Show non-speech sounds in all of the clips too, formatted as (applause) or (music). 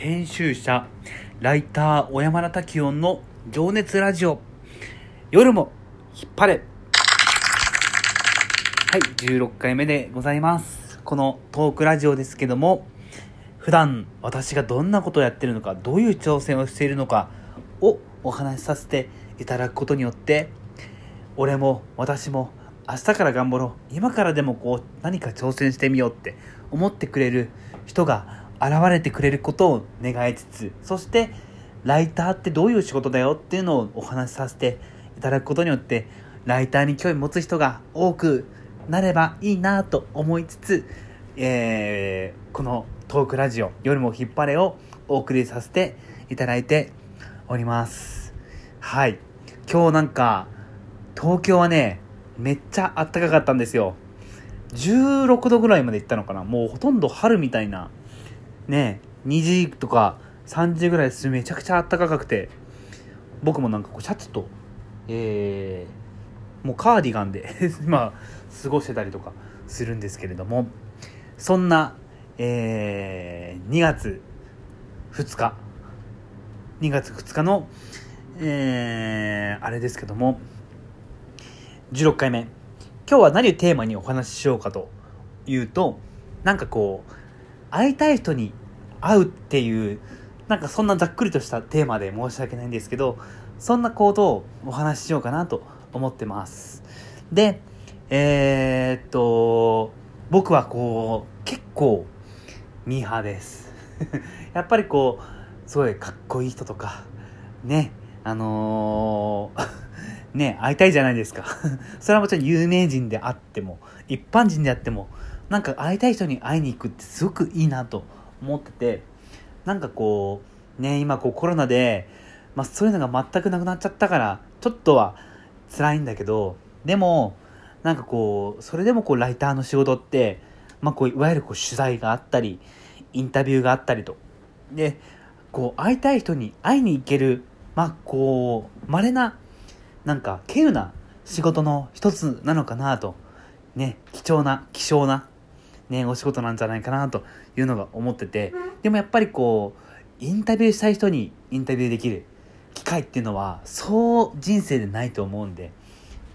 編集者ライター小山田滝音の情熱ラジオ。夜も引っ張れ。はい16回目でございます。このトークラジオですけども普段私がどんなことをやってるのかどういう挑戦をしているのかをお話しさせていただくことによって俺も私も明日から頑張ろう。今からでもこう何か挑戦してみようって思ってくれる人が現れてくれることを願いつつそしてライターってどういう仕事だよっていうのをお話しさせていただくことによってライターに興味持つ人が多くなればいいなと思いつつ、えー、このトークラジオ「夜も引っ張れ」をお送りさせていただいております。はい。今日なんか東京はねめっちゃ暖かかったんですよ。16度ぐらいまで行ったのかな。もうほとんど春みたいなね2時とか3時ぐらいですめちゃくちゃ暖かくて。僕もなんかこうシャツとえー、もうカーディガンで (laughs) まあ過ごしてたりとかするんですけれども。そんな、えー、2月2日。2月2日のえー、あれですけども。16回目。今日は何をテーマにお話ししようかというとなんかこう会いたい人に会うっていうなんかそんなざっくりとしたテーマで申し訳ないんですけどそんなことをお話ししようかなと思ってますでえー、っと僕はこう結構ミーハーです (laughs) やっぱりこうすごいかっこいい人とかねあのー (laughs) ね、会いたいじゃないですか。(laughs) それはもちろん有名人であっても、一般人であっても、なんか会いたい人に会いに行くってすごくいいなと思ってて、なんかこう、ね、今こうコロナで、まあそういうのが全くなくなっちゃったから、ちょっとは辛いんだけど、でも、なんかこう、それでもこうライターの仕事って、まあこう、いわゆるこう取材があったり、インタビューがあったりと。で、こう、会いたい人に会いに行ける、まあこう、稀ななんか稀有な仕事の一つなのかなとね貴重な希少なねお仕事なんじゃないかなというのが思ってて。でもやっぱりこうインタビューしたい人にインタビューできる機会っていうのはそう人生でないと思うんで。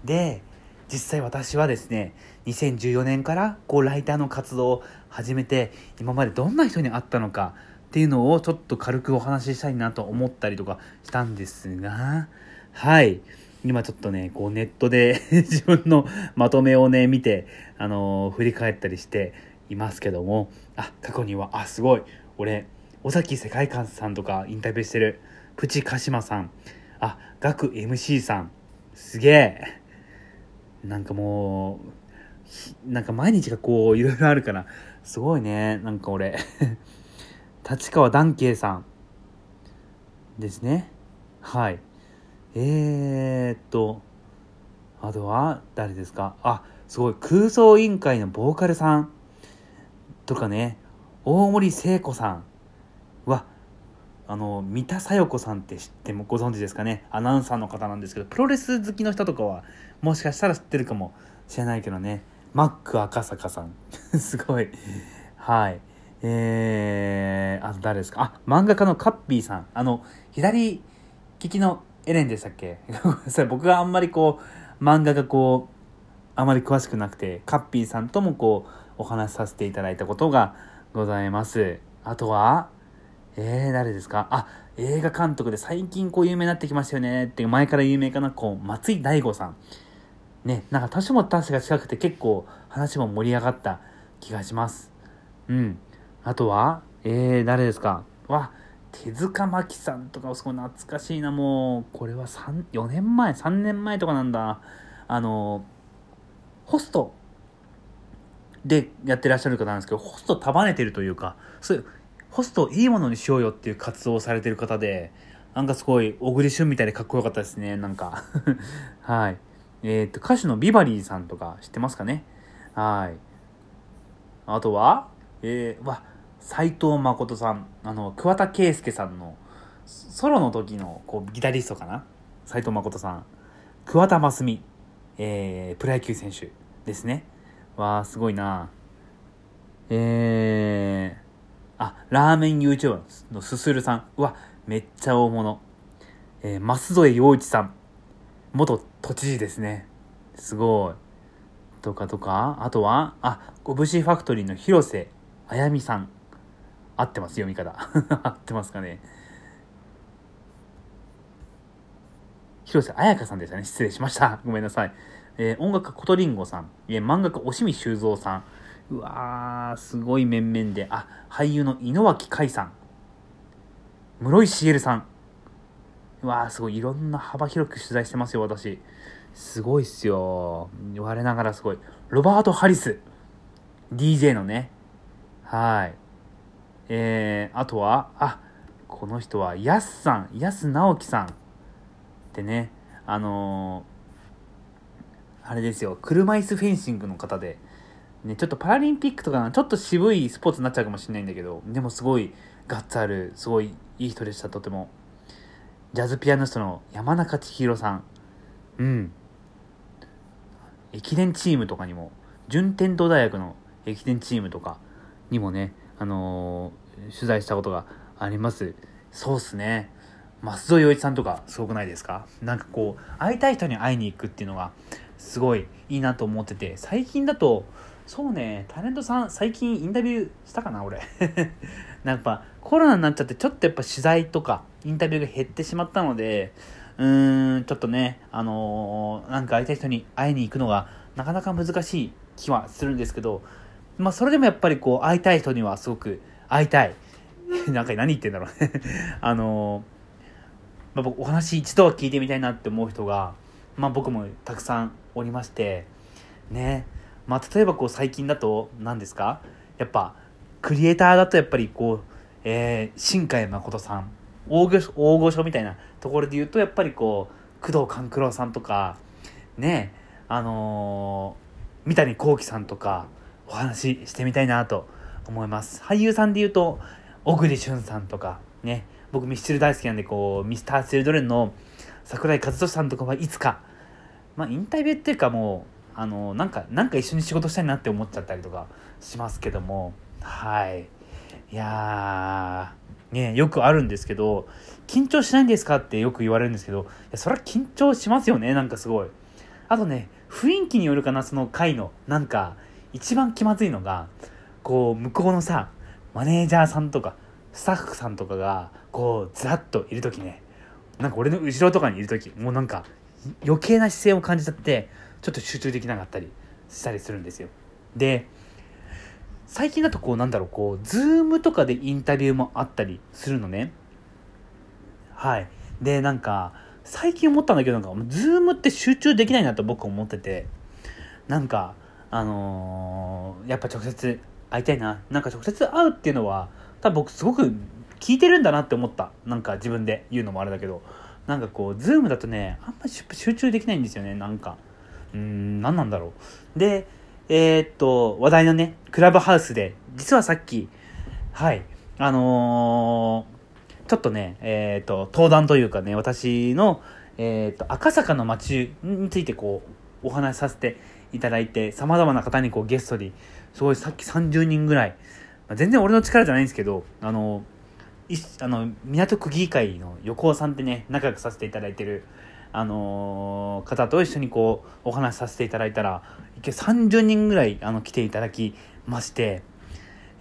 で実際私はですね2014年からこうライターの活動を始めて今までどんな人に会ったのかっていうのをちょっと軽くお話ししたいなと思ったりとかしたんですが。はい。今ちょっとね、こうネットで (laughs) 自分のまとめをね、見て、あのー、振り返ったりしていますけども、あ、過去には、あ、すごい。俺、尾崎世界観さんとかインタビューしてる、プチカシマさん、あ、ガク MC さん、すげえ。なんかもう、なんか毎日がこう、いろいろあるから、すごいね。なんか俺 (laughs) 立川談慶さんですね。はい。えー、っと、あとは誰ですか？あ、すごい。空想委員会のボーカルさんとかね、大森聖子さんは、あの、三田紗代子さんって知ってもご存知ですかね？アナウンサーの方なんですけど、プロレス好きの人とかは、もしかしたら知ってるかもしれないけどね、マック赤坂さん。(laughs) すごい。はい。えー、あと誰ですか？あ、漫画家のカッピーさん。あの、左利きのエレンでしたっけ？(laughs) 僕があんまりこう漫画がこうあまり詳しくなくてカッピーさんともこうお話しさせていただいたことがございます。あとはえー、誰ですか？あ映画監督で最近こう有名になってきましたよね。って前から有名かな？こう松井大悟さん。ねなんか年も確か近くて結構話も盛り上がった気がします。うん。あとはえー、誰ですか？わ手塚真紀さんとかすごい懐かしいな、もう、これは3、4年前、3年前とかなんだ。あの、ホストでやってらっしゃる方なんですけど、ホスト束ねてるというか、そういう、ホストいいものにしようよっていう活動をされてる方で、なんかすごい、小栗旬みたいでかっこよかったですね、なんか。(laughs) はい。えー、っと、歌手のビバリーさんとか知ってますかね？はい。あとは、えー、わ、斎藤誠さん、あの、桑田佳祐さんの、ソロの時のこうギタリストかな？斎藤誠さん。桑田真澄、えー、プロ野球選手ですね。わー、すごいなえーあ、ラーメン YouTuber のすするさん。うわ、めっちゃ大物。えー、舛添洋一さん。元都知事ですね。すごい。とかとか、あとは、あ、ゴブシファクトリーの広瀬あやみさん。合ってます、読み方。(laughs) 合ってますかね。広瀬彩香さんでしたね。失礼しました。(laughs) ごめんなさい。えー、音楽家コトリンゴさん。えー、漫画家押見修造さん。うわー、すごい面々で。あ、俳優の井之脇海さん。室井滋さん。うわー、すごい。いろんな幅広く取材してますよ、私。すごいっすよ。我ながらすごい。ロバート・ハリス。DJ のね。はい。えー、あとは、あ、この人は、やすさん、やす直樹さん。ってね、あのー、あれですよ、車椅子フェンシングの方で、ね、ちょっとパラリンピックとかちょっと渋いスポーツになっちゃうかもしれないんだけど、でもすごいガッツある、すごいいい人でした、とても。ジャズピアニストの山中千尋さん。うん。駅伝チームとかにも、順天堂大学の駅伝チームとかにもね、あの、取材したことがあります。そうっすね。舛添洋一さんとかすごくないですか？なんかこう、会いたい人に会いに行くっていうのが、すごいいいなと思ってて、最近だと、そうね、タレントさん、最近インタビューしたかな、俺。(laughs) なんか、コロナになっちゃって、ちょっとやっぱ取材とか、インタビューが減ってしまったので、うーん、ちょっとね、あのー、なんか会いたい人に会いに行くのが、なかなか難しい気はするんですけど、まあ、それでもやっぱりこう、会いたい人にはすごく会いたい。(laughs) なんか何言ってんだろうね。(laughs) あの、まあ、僕、お話一度は聞いてみたいなって思う人が、まあ、僕もたくさんおりまして、ね、まあ、例えばこう最近だと何ですか？やっぱクリエイターだとやっぱりこう、えー、新海誠さん。大御大御所みたいな。ところで言うとやっぱりこう工藤官九郎さんとか。ね。あのー、三谷幸喜さんとか。お話ししてみたいなと思います。俳優さんで言うと小栗旬さんとかね。僕ミスチル大好きなんでこうミスター・チルドレンの桜井和寿さんとかはいつかまあインタビューっていうかもうあのなんかなんか一緒に仕事したいなって思っちゃったりとかしますけども。はい。いやねよくあるんですけど緊張しないんですかってよく言われるんですけどいやそれは緊張しますよねなんかすごい。あとね雰囲気によるかなその回のなんか一番気まずいのがこう向こうのさマネージャーさんとかスタッフさんとかがこうずらっといる時ねなんか俺の後ろとかにいる時もうなんか余計な姿勢を感じちゃってちょっと集中できなかったりしたりするんですよ。で、最近だとこうなんだろう、こう、ズームとかでインタビューもあったりするのね。はい。で、なんか、最近思ったんだけど、なんか、ズームって集中できないなと僕思ってて、なんか、あのー、やっぱ直接会いたいな。なんか直接会うっていうのは、多分僕すごく聞いてるんだなって思った。なんか自分で言うのもあれだけど、なんかこう、ズームだとね、あんまり集中できないんですよね、なんか。うん、何なんだろう。で、えー、っと、話題のね、クラブハウスで、実はさっき、はい、あのー、ちょっとね、えー、っと、登壇というかね、私の、えっと、赤坂の街についてこう、お話しさせていただいて、様々な方にこうゲストに、すごいさっき30人ぐらい、まあ、全然俺の力じゃないんですけど、あの、いあの港区議会の横尾さんってね、仲良くさせていただいてる、あのー、方と一緒にこうお話しさせていただいたら一30人ぐらいあの来ていただきまして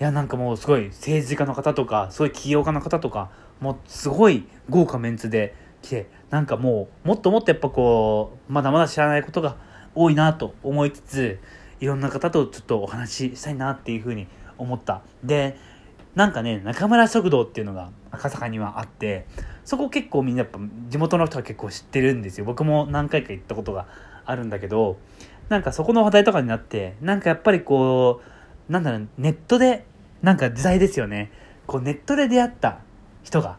いやなんかもうすごい政治家の方とかすごい起業家の方とかもうすごい豪華メンツで来てなんかもうもっともっとやっぱこうまだまだ知らないことが多いなと思いつついろんな方とちょっとお話ししたいなっていうふうに思った。でなんかね中村食堂っていうのが赤坂にはあってそこ結構みんなやっぱ地元の人は結構知ってるんですよ。僕も何回か行ったことがあるんだけどなんかそこの話題とかになってなんかやっぱりこうなんだろうネットでなんか時代ですよね。こうネットで出会った人が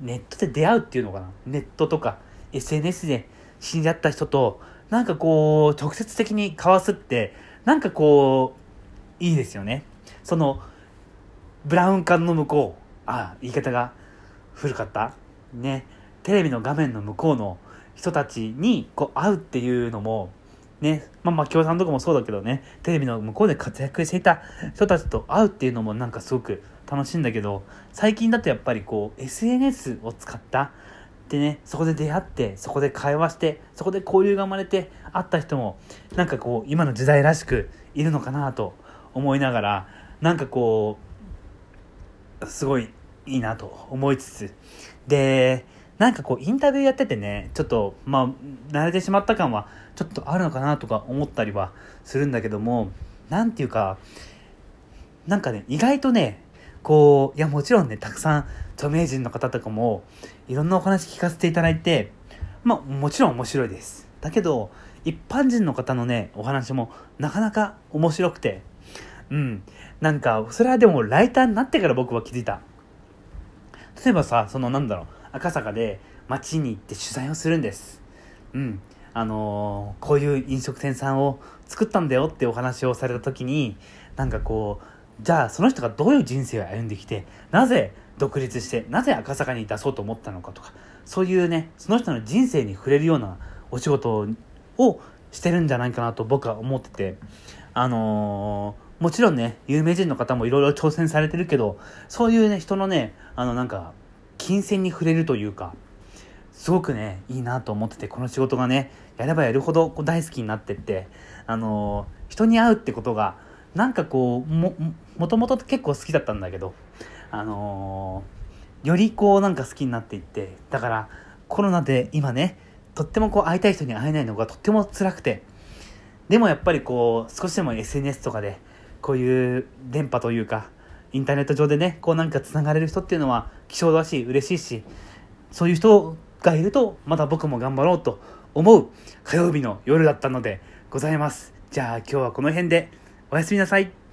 ネットで出会うっていうのかな？ネットとか SNS で死んじゃった人となんかこう直接的に交わすってなんかこういいですよね。そのブラウン管の向こうあ言い方が古かった？ね、テレビの画面の向こうの人たちにこう会うっていうのも、ね、まあまあ共産とかもそうだけどね、テレビの向こうで活躍していた人たちと会うっていうのもなんかすごく楽しいんだけど最近だとやっぱりこう SNS を使ったでねそこで出会ってそこで会話してそこで交流が生まれて会った人もなんかこう今の時代らしくいるのかなと思いながらなんかこうすごいいいなと思いつつ。でなんかこうインタビューやっててねちょっとまあ慣れてしまった感はちょっとあるのかなとか思ったりはするんだけどもなんていうかなんかね意外とねこういやもちろんねたくさん著名人の方とかもいろんなお話聞かせていただいてまあもちろん面白いです。だけど一般人の方のねお話もなかなか面白くてうん。なんかそれはでもライターになってから僕は気づいた。例えばさそのなんだろう赤坂で街に行って取材をするんです。うん。あのー、こういう飲食店さんを作ったんだよってお話をされた時になんかこうじゃあその人がどういう人生を歩んできてなぜ独立してなぜ赤坂に出そうと思ったのかとかそういうねその人の人生に触れるようなお仕事をしてるんじゃないかなと僕は思っててあのー、もちろんね有名人の方もいろいろ挑戦されてるけどそういうね人のねあのなんか金銭に触れるというかすごくねいいなと思っててこの仕事がねやればやるほど大好きになってってあのー、人に会うってことがなんかこうももともと結構好きだったんだけどあのー、よりこうなんか好きになっていってだからコロナで今ねとってもこう会いたい人に会えないのがとっても辛くてでもやっぱりこう少しでも SNS とかでこういう電波というかインターネット上でねこうなんかつながれる人っていうのは希少だし嬉しいしそういう人がいるとまた僕も頑張ろうと思う火曜日の夜だったのでございます。じゃあ今日はこの辺で。おやすみなさい。